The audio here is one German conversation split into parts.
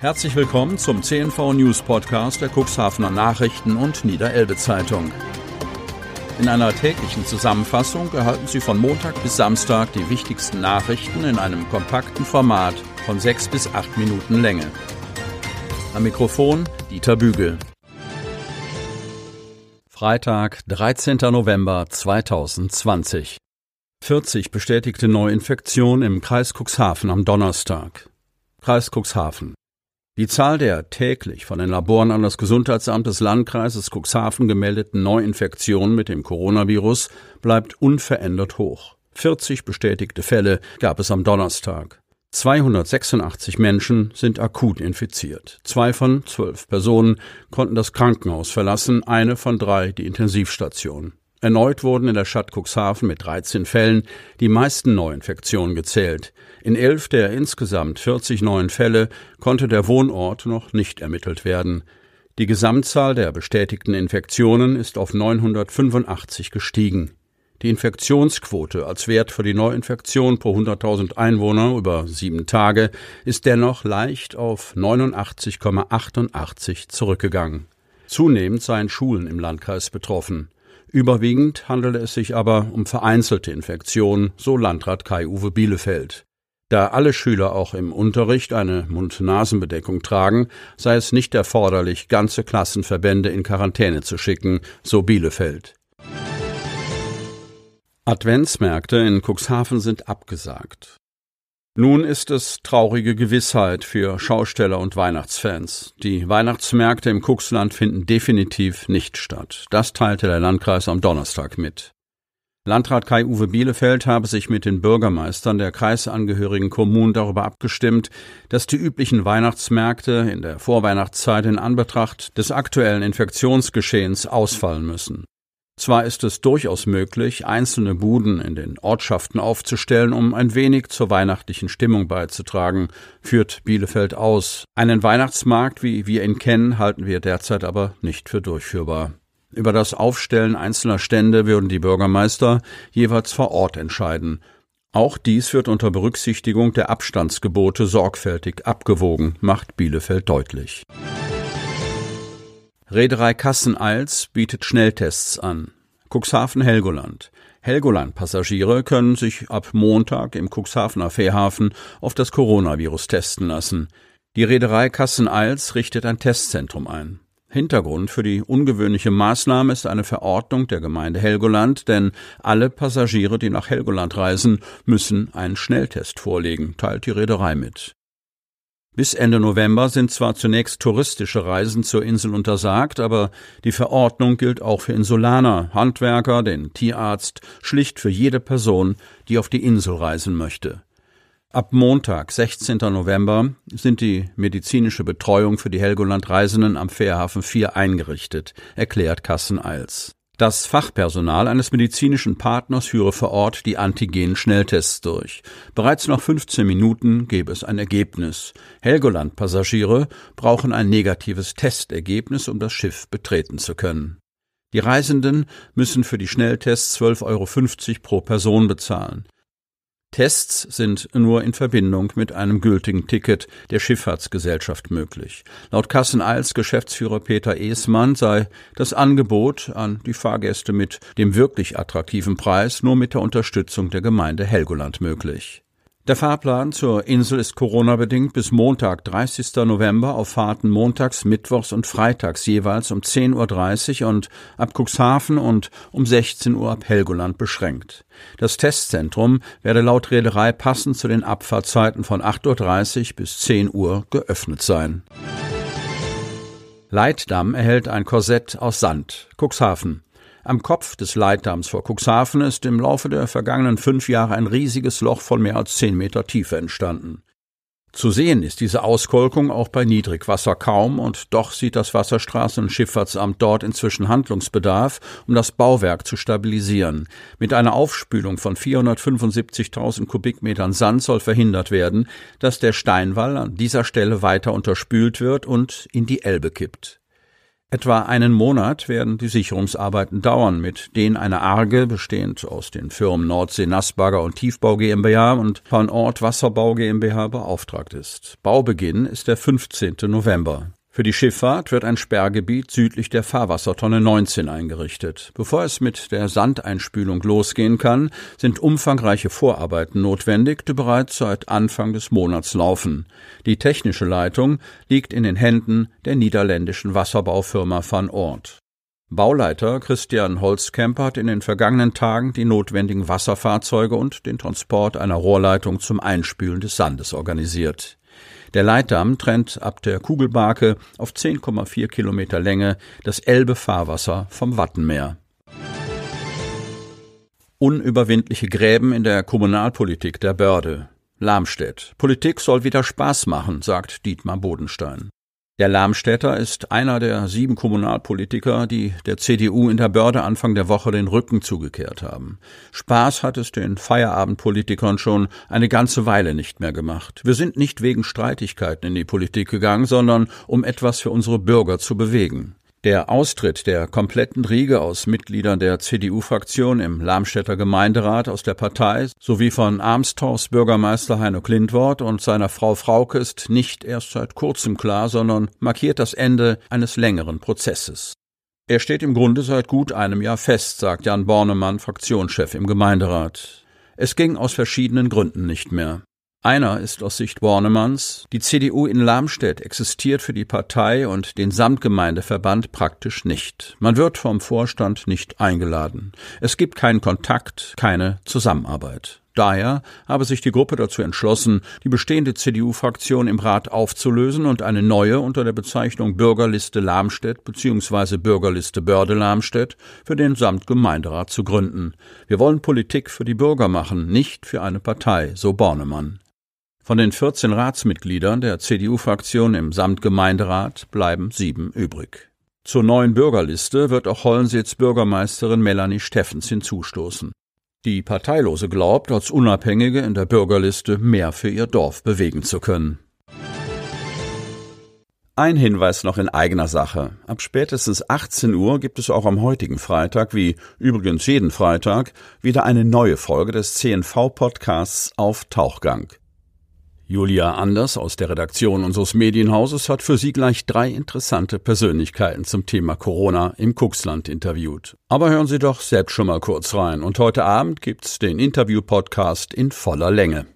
Herzlich willkommen zum CNV News Podcast der Cuxhavener Nachrichten und Niederelbe Zeitung. In einer täglichen Zusammenfassung erhalten Sie von Montag bis Samstag die wichtigsten Nachrichten in einem kompakten Format von sechs bis acht Minuten Länge. Am Mikrofon Dieter Bügel. Freitag, 13. November 2020. 40 bestätigte Neuinfektionen im Kreis Cuxhaven am Donnerstag. Kreis Cuxhaven. Die Zahl der täglich von den Laboren an das Gesundheitsamt des Landkreises Cuxhaven gemeldeten Neuinfektionen mit dem Coronavirus bleibt unverändert hoch. 40 bestätigte Fälle gab es am Donnerstag. 286 Menschen sind akut infiziert. Zwei von zwölf Personen konnten das Krankenhaus verlassen, eine von drei die Intensivstation. Erneut wurden in der Stadt Cuxhaven mit 13 Fällen die meisten Neuinfektionen gezählt. In elf der insgesamt 40 neuen Fälle konnte der Wohnort noch nicht ermittelt werden. Die Gesamtzahl der bestätigten Infektionen ist auf 985 gestiegen. Die Infektionsquote als Wert für die Neuinfektion pro 100.000 Einwohner über sieben Tage ist dennoch leicht auf 89,88 zurückgegangen. Zunehmend seien Schulen im Landkreis betroffen. Überwiegend handele es sich aber um vereinzelte Infektionen, so Landrat Kai-Uwe Bielefeld. Da alle Schüler auch im Unterricht eine Mund-Nasen-Bedeckung tragen, sei es nicht erforderlich, ganze Klassenverbände in Quarantäne zu schicken, so Bielefeld. Adventsmärkte in Cuxhaven sind abgesagt. Nun ist es traurige Gewissheit für Schausteller und Weihnachtsfans. Die Weihnachtsmärkte im Cuxland finden definitiv nicht statt. Das teilte der Landkreis am Donnerstag mit. Landrat Kai-Uwe Bielefeld habe sich mit den Bürgermeistern der kreisangehörigen Kommunen darüber abgestimmt, dass die üblichen Weihnachtsmärkte in der Vorweihnachtszeit in Anbetracht des aktuellen Infektionsgeschehens ausfallen müssen. Zwar ist es durchaus möglich, einzelne Buden in den Ortschaften aufzustellen, um ein wenig zur weihnachtlichen Stimmung beizutragen, führt Bielefeld aus. Einen Weihnachtsmarkt, wie wir ihn kennen, halten wir derzeit aber nicht für durchführbar. Über das Aufstellen einzelner Stände würden die Bürgermeister jeweils vor Ort entscheiden. Auch dies wird unter Berücksichtigung der Abstandsgebote sorgfältig abgewogen, macht Bielefeld deutlich. Reederei Kassen-Eils bietet Schnelltests an. Cuxhaven Helgoland. Helgoland-Passagiere können sich ab Montag im Cuxhavener Fährhafen auf das Coronavirus testen lassen. Die Reederei Kassen-Eils richtet ein Testzentrum ein. Hintergrund für die ungewöhnliche Maßnahme ist eine Verordnung der Gemeinde Helgoland, denn alle Passagiere, die nach Helgoland reisen, müssen einen Schnelltest vorlegen, teilt die Reederei mit. Bis Ende November sind zwar zunächst touristische Reisen zur Insel untersagt, aber die Verordnung gilt auch für Insulaner, Handwerker, den Tierarzt, schlicht für jede Person, die auf die Insel reisen möchte. Ab Montag, 16. November, sind die medizinische Betreuung für die Helgoland-Reisenden am Fährhafen 4 eingerichtet, erklärt Kassen-Eils. Das Fachpersonal eines medizinischen Partners führe vor Ort die Antigen-Schnelltests durch. Bereits nach 15 Minuten gebe es ein Ergebnis. Helgoland-Passagiere brauchen ein negatives Testergebnis, um das Schiff betreten zu können. Die Reisenden müssen für die Schnelltests 12,50 Euro pro Person bezahlen. Tests sind nur in Verbindung mit einem gültigen Ticket der Schifffahrtsgesellschaft möglich. Laut Kassen-Eils Geschäftsführer Peter Esmann sei das Angebot an die Fahrgäste mit dem wirklich attraktiven Preis nur mit der Unterstützung der Gemeinde Helgoland möglich. Der Fahrplan zur Insel ist Corona-bedingt bis Montag, 30. November auf Fahrten montags, mittwochs und freitags jeweils um 10.30 Uhr und ab Cuxhaven und um 16 Uhr ab Helgoland beschränkt. Das Testzentrum werde laut Reederei passend zu den Abfahrtzeiten von 8.30 Uhr bis 10 Uhr geöffnet sein. Leitdamm erhält ein Korsett aus Sand. Cuxhaven. Am Kopf des Leitdamms vor Cuxhaven ist im Laufe der vergangenen fünf Jahre ein riesiges Loch von mehr als zehn Meter Tiefe entstanden. Zu sehen ist diese Auskolkung auch bei Niedrigwasser kaum, und doch sieht das Wasserstraßen- und Schifffahrtsamt dort inzwischen Handlungsbedarf, um das Bauwerk zu stabilisieren. Mit einer Aufspülung von 475.000 Kubikmetern Sand soll verhindert werden, dass der Steinwall an dieser Stelle weiter unterspült wird und in die Elbe kippt. Etwa einen Monat werden die Sicherungsarbeiten dauern, mit denen eine Arge, bestehend aus den Firmen Nordsee Nassbagger und Tiefbau GmbH und Van Ort Wasserbau GmbH beauftragt ist. Baubeginn ist der 15. November. Für die Schifffahrt wird ein Sperrgebiet südlich der Fahrwassertonne 19 eingerichtet. Bevor es mit der Sandeinspülung losgehen kann, sind umfangreiche Vorarbeiten notwendig, die bereits seit Anfang des Monats laufen. Die technische Leitung liegt in den Händen der niederländischen Wasserbaufirma Van Ort. Bauleiter Christian Holzkemper hat in den vergangenen Tagen die notwendigen Wasserfahrzeuge und den Transport einer Rohrleitung zum Einspülen des Sandes organisiert. Der Leitdamm trennt ab der Kugelbarke auf 10,4 Kilometer Länge das Elbe-Fahrwasser vom Wattenmeer. Unüberwindliche Gräben in der Kommunalpolitik der Börde. Lamstedt. Politik soll wieder Spaß machen, sagt Dietmar Bodenstein. Der Lamstädter ist einer der sieben Kommunalpolitiker, die der CDU in der Börde Anfang der Woche den Rücken zugekehrt haben. Spaß hat es den Feierabendpolitikern schon eine ganze Weile nicht mehr gemacht. Wir sind nicht wegen Streitigkeiten in die Politik gegangen, sondern um etwas für unsere Bürger zu bewegen. Der Austritt der kompletten Riege aus Mitgliedern der CDU-Fraktion im Lamstädter Gemeinderat aus der Partei sowie von Armstorfs Bürgermeister Heino Klintwort und seiner Frau Frauke ist nicht erst seit kurzem klar, sondern markiert das Ende eines längeren Prozesses. Er steht im Grunde seit gut einem Jahr fest, sagt Jan Bornemann, Fraktionschef im Gemeinderat. Es ging aus verschiedenen Gründen nicht mehr. Einer ist aus Sicht Bornemanns, die CDU in Lamstedt existiert für die Partei und den Samtgemeindeverband praktisch nicht. Man wird vom Vorstand nicht eingeladen. Es gibt keinen Kontakt, keine Zusammenarbeit. Daher habe sich die Gruppe dazu entschlossen, die bestehende CDU-Fraktion im Rat aufzulösen und eine neue unter der Bezeichnung Bürgerliste Lamstedt bzw. Bürgerliste Börde Lamstedt für den Samtgemeinderat zu gründen. Wir wollen Politik für die Bürger machen, nicht für eine Partei, so Bornemann. Von den 14 Ratsmitgliedern der CDU-Fraktion im Samtgemeinderat bleiben sieben übrig. Zur neuen Bürgerliste wird auch Hollensitz Bürgermeisterin Melanie Steffens hinzustoßen. Die Parteilose glaubt, als Unabhängige in der Bürgerliste mehr für ihr Dorf bewegen zu können. Ein Hinweis noch in eigener Sache. Ab spätestens 18 Uhr gibt es auch am heutigen Freitag, wie übrigens jeden Freitag, wieder eine neue Folge des CNV-Podcasts auf Tauchgang. Julia Anders aus der Redaktion unseres Medienhauses hat für Sie gleich drei interessante Persönlichkeiten zum Thema Corona im Kuxland interviewt. Aber hören Sie doch selbst schon mal kurz rein. Und heute Abend gibt's den Interview-Podcast in voller Länge.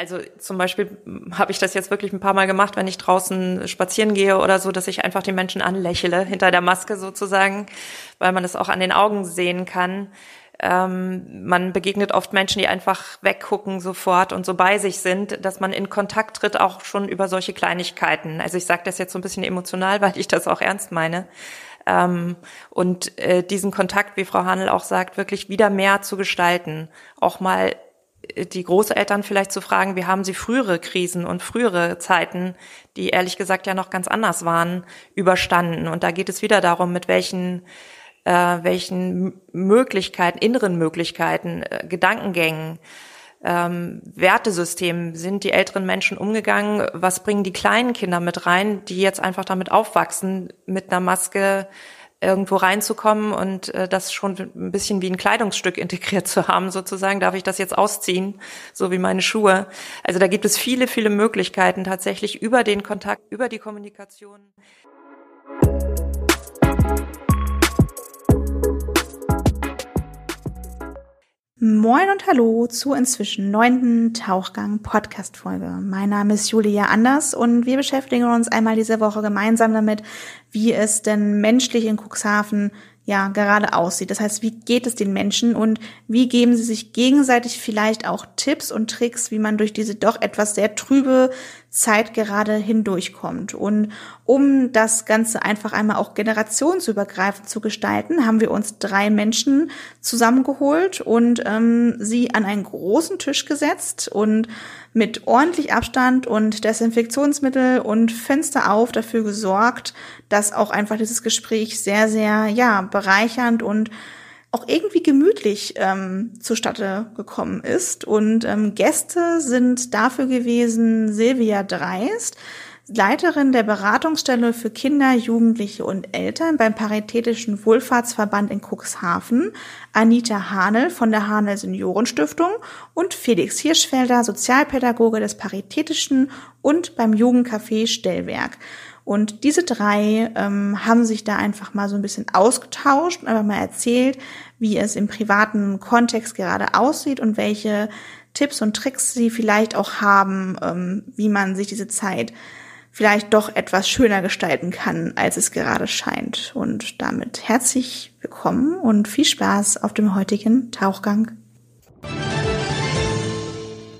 Also zum Beispiel habe ich das jetzt wirklich ein paar Mal gemacht, wenn ich draußen spazieren gehe oder so, dass ich einfach die Menschen anlächle, hinter der Maske sozusagen, weil man das auch an den Augen sehen kann. Ähm, man begegnet oft Menschen, die einfach weggucken sofort und so bei sich sind, dass man in Kontakt tritt, auch schon über solche Kleinigkeiten. Also ich sage das jetzt so ein bisschen emotional, weil ich das auch ernst meine. Ähm, und äh, diesen Kontakt, wie Frau Hanel auch sagt, wirklich wieder mehr zu gestalten, auch mal die Großeltern vielleicht zu fragen, wie haben sie frühere Krisen und frühere Zeiten, die ehrlich gesagt ja noch ganz anders waren, überstanden. Und da geht es wieder darum, mit welchen, äh, welchen Möglichkeiten, inneren Möglichkeiten, äh, Gedankengängen, ähm, Wertesystemen sind die älteren Menschen umgegangen? Was bringen die kleinen Kinder mit rein, die jetzt einfach damit aufwachsen, mit einer Maske irgendwo reinzukommen und äh, das schon ein bisschen wie ein Kleidungsstück integriert zu haben, sozusagen. Darf ich das jetzt ausziehen, so wie meine Schuhe? Also da gibt es viele, viele Möglichkeiten tatsächlich über den Kontakt, über die Kommunikation. Moin und hallo zur inzwischen neunten Tauchgang-Podcast-Folge. Mein Name ist Julia Anders und wir beschäftigen uns einmal diese Woche gemeinsam damit, wie es denn menschlich in Cuxhaven ja gerade aussieht. Das heißt, wie geht es den Menschen und wie geben sie sich gegenseitig vielleicht auch Tipps und Tricks, wie man durch diese doch etwas sehr trübe Zeit gerade hindurchkommt. Und um das Ganze einfach einmal auch generationsübergreifend zu gestalten, haben wir uns drei Menschen zusammengeholt und ähm, sie an einen großen Tisch gesetzt und mit ordentlich Abstand und Desinfektionsmittel und Fenster auf dafür gesorgt, dass auch einfach dieses Gespräch sehr, sehr, ja, bereichernd und auch irgendwie gemütlich ähm, zustatte gekommen ist. Und ähm, Gäste sind dafür gewesen Silvia Dreist, Leiterin der Beratungsstelle für Kinder, Jugendliche und Eltern beim Paritätischen Wohlfahrtsverband in Cuxhaven, Anita Hanel von der Hanel Seniorenstiftung und Felix Hirschfelder, Sozialpädagoge des Paritätischen und beim Jugendcafé Stellwerk. Und diese drei ähm, haben sich da einfach mal so ein bisschen ausgetauscht einfach mal erzählt, wie es im privaten Kontext gerade aussieht und welche Tipps und Tricks sie vielleicht auch haben, ähm, wie man sich diese Zeit vielleicht doch etwas schöner gestalten kann, als es gerade scheint. Und damit herzlich willkommen und viel Spaß auf dem heutigen Tauchgang.